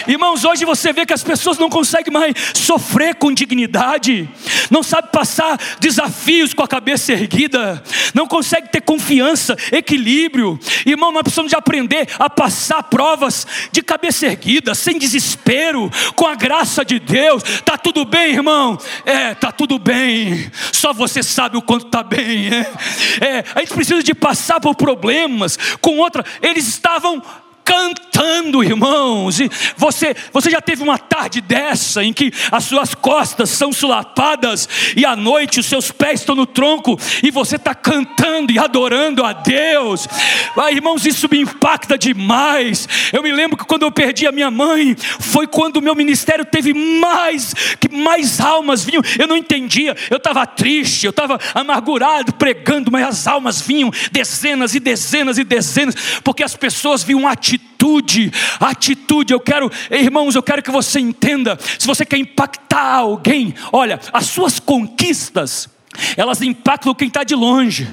Irmãos, hoje você vê que as pessoas não conseguem mais sofrer com dignidade, não sabe passar desafios com a cabeça erguida, não consegue ter confiança, equilíbrio. Irmão, nós precisamos de aprender a passar provas de cabeça erguida, sem desespero, com a graça de Deus. Tá tudo bem, irmão? É, tá tudo bem. Só você sabe o quanto tá bem. É, é a gente precisa de passar por problemas com outra. Eles estavam cantando, irmãos. E você, você já teve uma tarde dessa em que as suas costas são sulapadas e à noite os seus pés estão no tronco e você está cantando e adorando a Deus. Ah, irmãos, isso me impacta demais. Eu me lembro que quando eu perdi a minha mãe, foi quando o meu ministério teve mais que mais almas vinham. Eu não entendia. Eu estava triste, eu estava amargurado pregando, mas as almas vinham dezenas e dezenas e dezenas, porque as pessoas viam atitude atitude, atitude. Eu quero, irmãos, eu quero que você entenda. Se você quer impactar alguém, olha, as suas conquistas, elas impactam quem está de longe.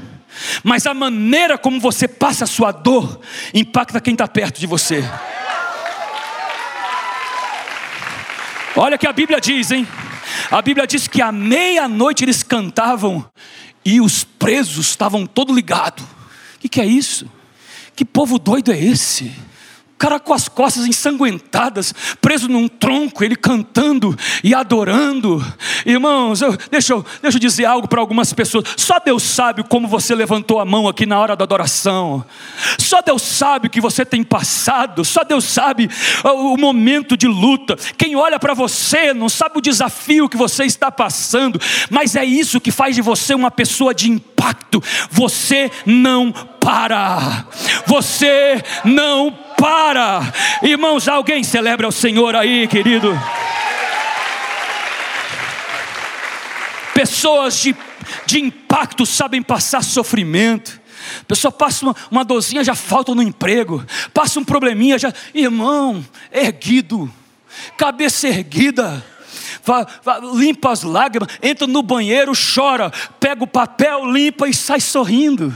Mas a maneira como você passa a sua dor impacta quem está perto de você. Olha que a Bíblia diz, hein? A Bíblia diz que à meia-noite eles cantavam e os presos estavam todo ligados. O que, que é isso? Que povo doido é esse? Cara com as costas ensanguentadas, preso num tronco, ele cantando e adorando. Irmãos, eu, deixa, eu, deixa eu dizer algo para algumas pessoas. Só Deus sabe como você levantou a mão aqui na hora da adoração. Só Deus sabe o que você tem passado. Só Deus sabe o, o momento de luta. Quem olha para você não sabe o desafio que você está passando, mas é isso que faz de você uma pessoa de impacto. Você não para. Você não para. Irmãos, alguém celebra o Senhor aí, querido. Pessoas de, de impacto sabem passar sofrimento. Pessoa passa uma, uma dorzinha, já falta no emprego. Passa um probleminha, já. Irmão, erguido, cabeça erguida. Limpa as lágrimas, entra no banheiro, chora, pega o papel, limpa e sai sorrindo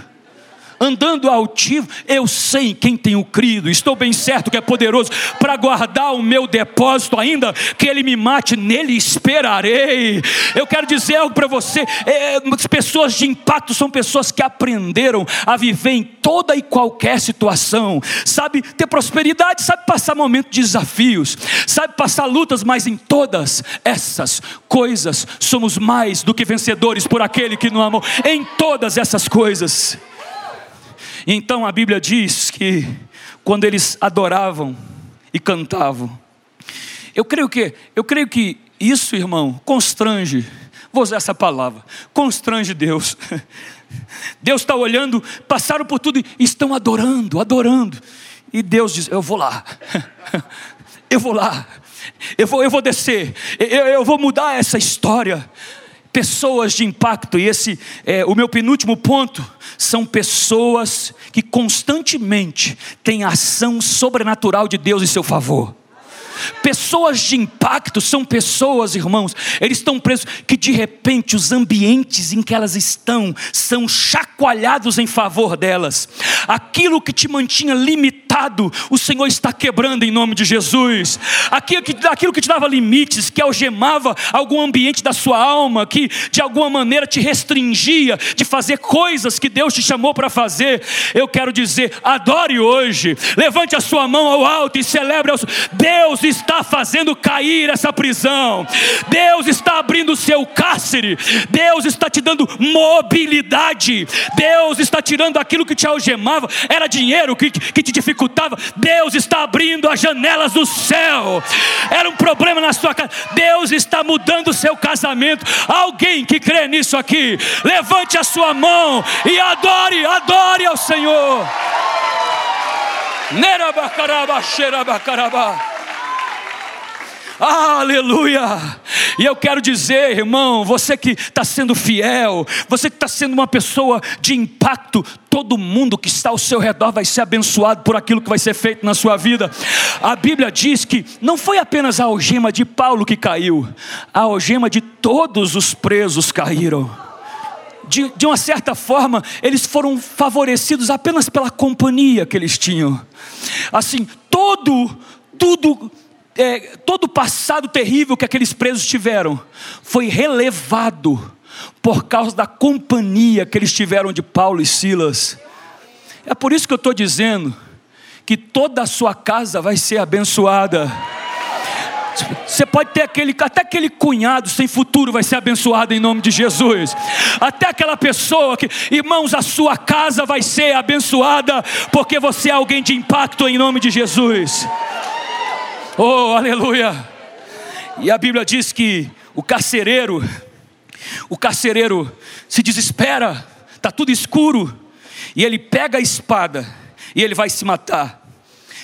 andando altivo, eu sei quem tenho crido, estou bem certo que é poderoso para guardar o meu depósito, ainda que ele me mate, nele esperarei. Eu quero dizer algo para você: é, pessoas de impacto são pessoas que aprenderam a viver em toda e qualquer situação, sabe ter prosperidade, sabe passar momentos de desafios, sabe passar lutas, mas em todas essas coisas somos mais do que vencedores por aquele que nos amou, em todas essas coisas. Então a Bíblia diz que quando eles adoravam e cantavam, eu creio que, eu creio que isso, irmão, constrange, vou usar essa palavra, constrange Deus. Deus está olhando, passaram por tudo e estão adorando, adorando. E Deus diz: Eu vou lá, eu vou lá, eu vou, eu vou descer, eu, eu vou mudar essa história pessoas de impacto, e esse é o meu penúltimo ponto, são pessoas que constantemente têm ação sobrenatural de Deus em seu favor. Pessoas de impacto são pessoas, irmãos, eles estão presos que de repente os ambientes em que elas estão são chacoalhados em favor delas. Aquilo que te mantinha limitado, o Senhor está quebrando em nome de Jesus. Aquilo que, aquilo que te dava limites, que algemava algum ambiente da sua alma, que de alguma maneira te restringia de fazer coisas que Deus te chamou para fazer. Eu quero dizer, adore hoje, levante a sua mão ao alto e celebre. Deus está fazendo cair essa prisão. Deus está abrindo o seu cárcere. Deus está te dando mobilidade. Deus está tirando aquilo que te algemava, era dinheiro que, que te dificultava. Deus está abrindo as janelas do céu. Era um problema na sua casa. Deus está mudando o seu casamento. Alguém que crê nisso aqui, levante a sua mão e adore, adore ao Senhor. Nerabacaraba, xerabacaraba. Aleluia! E eu quero dizer, irmão, você que está sendo fiel, você que está sendo uma pessoa de impacto, todo mundo que está ao seu redor vai ser abençoado por aquilo que vai ser feito na sua vida. A Bíblia diz que não foi apenas a algema de Paulo que caiu, a algema de todos os presos caíram. De, de uma certa forma, eles foram favorecidos apenas pela companhia que eles tinham. Assim, todo, tudo é, todo o passado terrível que aqueles presos tiveram foi relevado por causa da companhia que eles tiveram de Paulo e Silas. É por isso que eu estou dizendo que toda a sua casa vai ser abençoada. Você pode ter aquele, até aquele cunhado sem futuro vai ser abençoado em nome de Jesus. Até aquela pessoa que, irmãos, a sua casa vai ser abençoada porque você é alguém de impacto em nome de Jesus. Oh, aleluia! E a Bíblia diz que o carcereiro, o carcereiro se desespera, está tudo escuro, e ele pega a espada e ele vai se matar.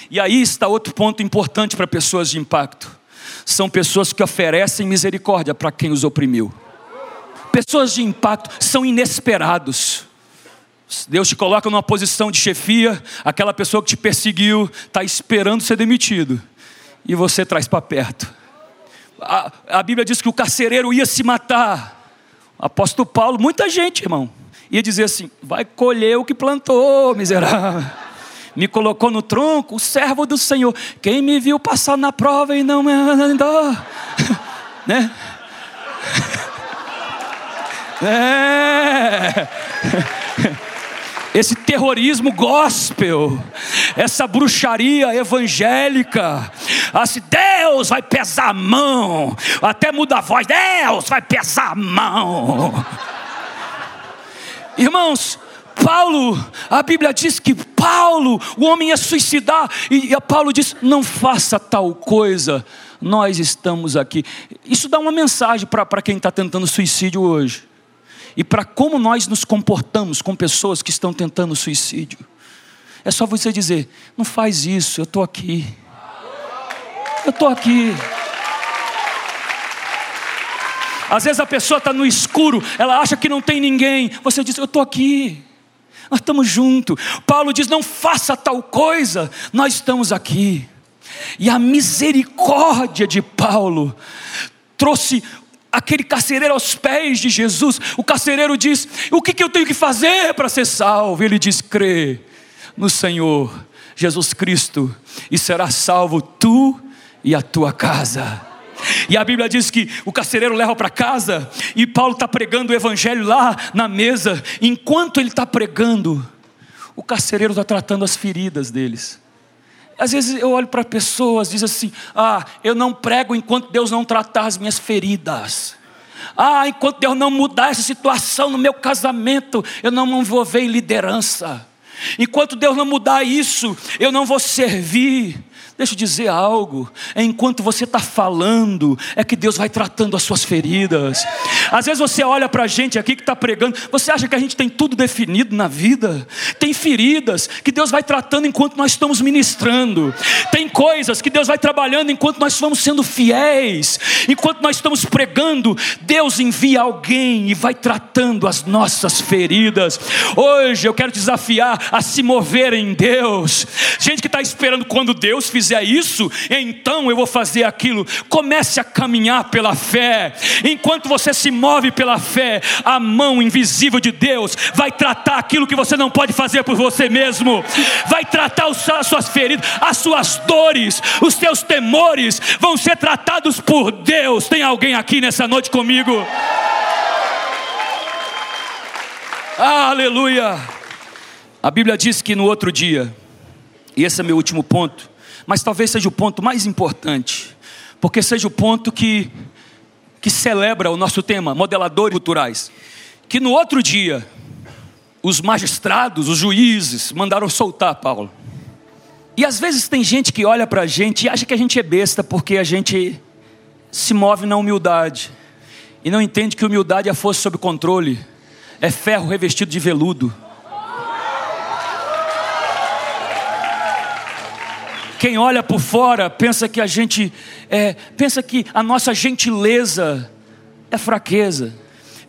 E aí está outro ponto importante para pessoas de impacto: são pessoas que oferecem misericórdia para quem os oprimiu. Pessoas de impacto são inesperados. Deus te coloca numa posição de chefia, aquela pessoa que te perseguiu está esperando ser demitido e você traz para perto. A, a, Bíblia diz que o carcereiro ia se matar. Apóstolo Paulo, muita gente, irmão, ia dizer assim: vai colher o que plantou, miserável. Me colocou no tronco, o servo do Senhor. Quem me viu passar na prova e não me andou, né? É esse terrorismo gospel, essa bruxaria evangélica, assim, Deus vai pesar a mão, até muda a voz, Deus vai pesar a mão. Irmãos, Paulo, a Bíblia diz que Paulo, o homem ia suicidar, e Paulo diz: não faça tal coisa, nós estamos aqui. Isso dá uma mensagem para quem está tentando suicídio hoje e para como nós nos comportamos com pessoas que estão tentando suicídio. É só você dizer: não faz isso, eu estou aqui. Eu estou aqui. Às vezes a pessoa está no escuro, ela acha que não tem ninguém. Você diz: Eu estou aqui. Nós estamos juntos. Paulo diz: Não faça tal coisa, nós estamos aqui. E a misericórdia de Paulo trouxe aquele carcereiro aos pés de Jesus. O carcereiro diz: O que, que eu tenho que fazer para ser salvo? Ele diz: Crê no Senhor Jesus Cristo e será salvo tu e a tua casa. E a Bíblia diz que o carcereiro leva para casa e Paulo está pregando o evangelho lá na mesa. Enquanto ele está pregando, o carcereiro está tratando as feridas deles. Às vezes eu olho para pessoas, diz assim: "Ah, eu não prego enquanto Deus não tratar as minhas feridas". Ah, enquanto Deus não mudar essa situação no meu casamento, eu não me envolver em liderança. Enquanto Deus não mudar isso, eu não vou servir. Deixa eu dizer algo. É enquanto você está falando, é que Deus vai tratando as suas feridas. Às vezes você olha para a gente aqui que está pregando, você acha que a gente tem tudo definido na vida? Tem feridas que Deus vai tratando enquanto nós estamos ministrando. Tem coisas que Deus vai trabalhando enquanto nós vamos sendo fiéis. Enquanto nós estamos pregando, Deus envia alguém e vai tratando as nossas feridas. Hoje eu quero desafiar a se mover em Deus. Gente que está esperando quando Deus fizer fizer isso, então eu vou fazer aquilo. Comece a caminhar pela fé. Enquanto você se move pela fé, a mão invisível de Deus vai tratar aquilo que você não pode fazer por você mesmo. Vai tratar as suas feridas, as suas dores, os seus temores vão ser tratados por Deus. Tem alguém aqui nessa noite comigo? Aleluia! A Bíblia diz que no outro dia, e esse é meu último ponto, mas talvez seja o ponto mais importante, porque seja o ponto que, que celebra o nosso tema, modeladores culturais. Que no outro dia, os magistrados, os juízes, mandaram soltar Paulo. E às vezes tem gente que olha para a gente e acha que a gente é besta porque a gente se move na humildade e não entende que humildade é força sob controle, é ferro revestido de veludo. Quem olha por fora pensa que a gente é, pensa que a nossa gentileza é fraqueza.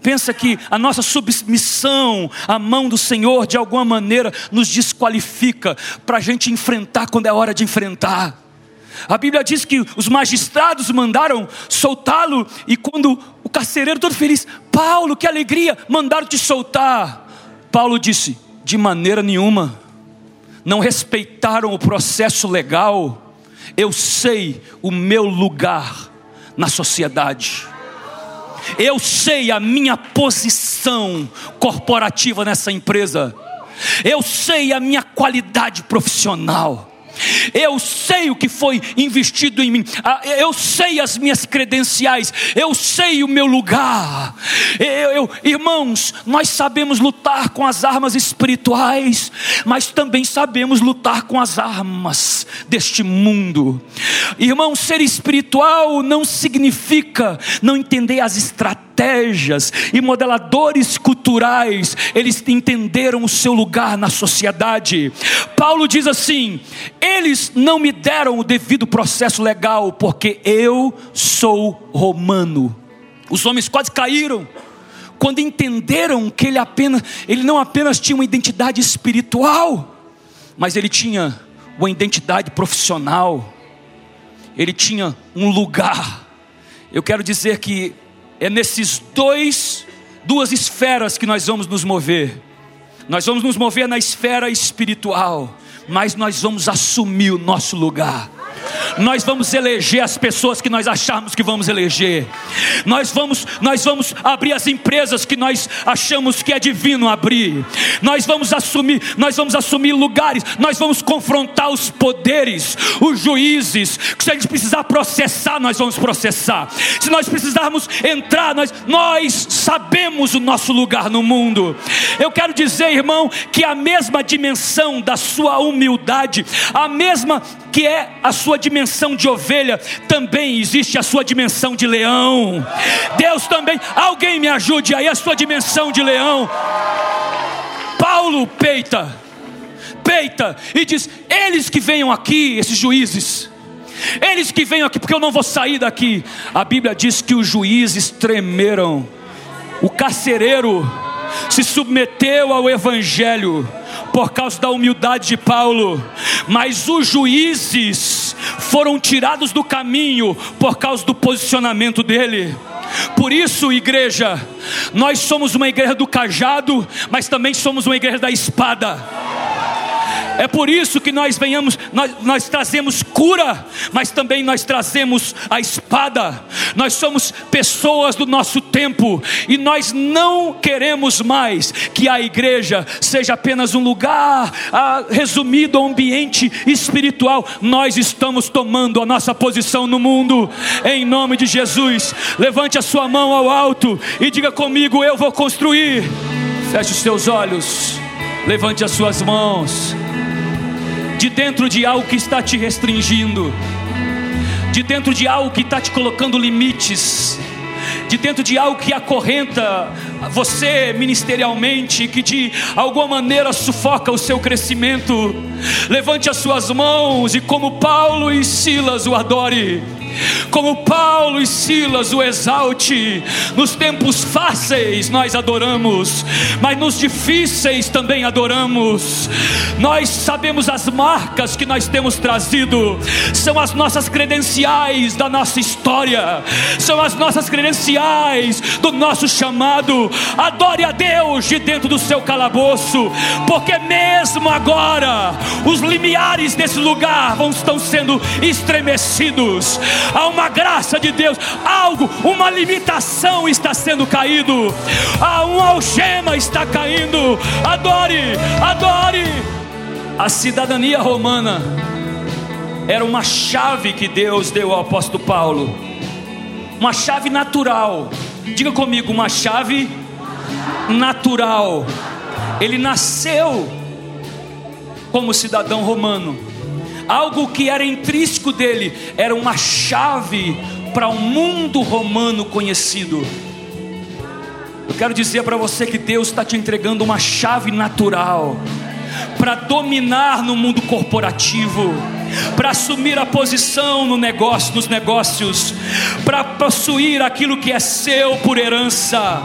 Pensa que a nossa submissão à mão do Senhor de alguma maneira nos desqualifica para a gente enfrentar quando é hora de enfrentar. A Bíblia diz que os magistrados mandaram soltá-lo, e quando o carcereiro todo feliz, Paulo, que alegria, mandaram te soltar. Paulo disse: de maneira nenhuma, não respeitaram o processo legal, eu sei o meu lugar na sociedade. Eu sei a minha posição corporativa nessa empresa. Eu sei a minha qualidade profissional. Eu sei o que foi investido em mim, ah, eu sei as minhas credenciais, eu sei o meu lugar. Eu, eu, irmãos, nós sabemos lutar com as armas espirituais, mas também sabemos lutar com as armas deste mundo. Irmão, ser espiritual não significa não entender as estratégias e modeladores culturais, eles entenderam o seu lugar na sociedade. Paulo diz assim: eles não me deram o devido processo legal, porque eu sou romano. Os homens quase caíram quando entenderam que ele apenas, ele não apenas tinha uma identidade espiritual, mas ele tinha uma identidade profissional. Ele tinha um lugar. Eu quero dizer que é nesses dois duas esferas que nós vamos nos mover. Nós vamos nos mover na esfera espiritual mas nós vamos assumir o nosso lugar. Nós vamos eleger as pessoas que nós acharmos que vamos eleger. Nós vamos, nós vamos abrir as empresas que nós achamos que é divino abrir. Nós vamos assumir, nós vamos assumir lugares. Nós vamos confrontar os poderes, os juízes. Se a gente precisar processar, nós vamos processar. Se nós precisarmos entrar, nós, nós sabemos o nosso lugar no mundo. Eu quero dizer, irmão, que a mesma dimensão da sua humildade, a mesma que é a sua dimensão de ovelha, também existe a sua dimensão de leão. Deus também, alguém me ajude aí, a sua dimensão de leão. Paulo peita, peita e diz: Eles que venham aqui, esses juízes, eles que venham aqui, porque eu não vou sair daqui. A Bíblia diz que os juízes tremeram, o carcereiro se submeteu ao Evangelho por causa da humildade de Paulo, mas os juízes foram tirados do caminho por causa do posicionamento dele. Por isso, igreja, nós somos uma igreja do cajado, mas também somos uma igreja da espada. É por isso que nós venhamos, nós, nós trazemos cura, mas também nós trazemos a espada. Nós somos pessoas do nosso tempo e nós não queremos mais que a igreja seja apenas um lugar ah, resumido ao ambiente espiritual. Nós estamos tomando a nossa posição no mundo, em nome de Jesus. Levante a sua mão ao alto e diga comigo: Eu vou construir. Feche os seus olhos, levante as suas mãos. De dentro de algo que está te restringindo, de dentro de algo que está te colocando limites, de dentro de algo que acorrenta você ministerialmente, que de alguma maneira sufoca o seu crescimento. Levante as suas mãos e, como Paulo e Silas, o adore como Paulo e Silas o exalte. Nos tempos fáceis nós adoramos, mas nos difíceis também adoramos. Nós sabemos as marcas que nós temos trazido, são as nossas credenciais da nossa história, são as nossas credenciais do nosso chamado. Adore a Deus de dentro do seu calabouço, porque mesmo agora os limiares desse lugar vão estão sendo estremecidos há uma graça de Deus, algo, uma limitação está sendo caído, há uma algema está caindo. Adore, adore. A cidadania romana era uma chave que Deus deu ao apóstolo Paulo, uma chave natural. Diga comigo, uma chave natural. Ele nasceu como cidadão romano. Algo que era intrínseco dele era uma chave para o um mundo romano conhecido. Eu quero dizer para você que Deus está te entregando uma chave natural para dominar no mundo corporativo para assumir a posição no negócio, nos negócios, para possuir aquilo que é seu por herança.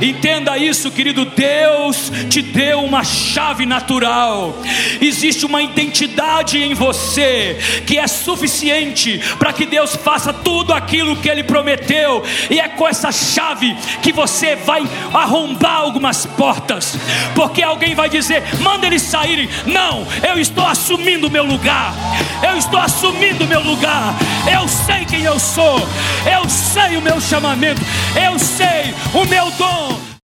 Entenda isso, querido. Deus te deu uma chave natural. Existe uma identidade em você que é suficiente para que Deus faça tudo aquilo que Ele prometeu. E é com essa chave que você vai arrombar algumas portas, porque alguém vai dizer: manda eles saírem. Não, eu estou assumindo o meu lugar. Eu estou assumindo o meu lugar, eu sei quem eu sou, eu sei o meu chamamento, eu sei o meu dom,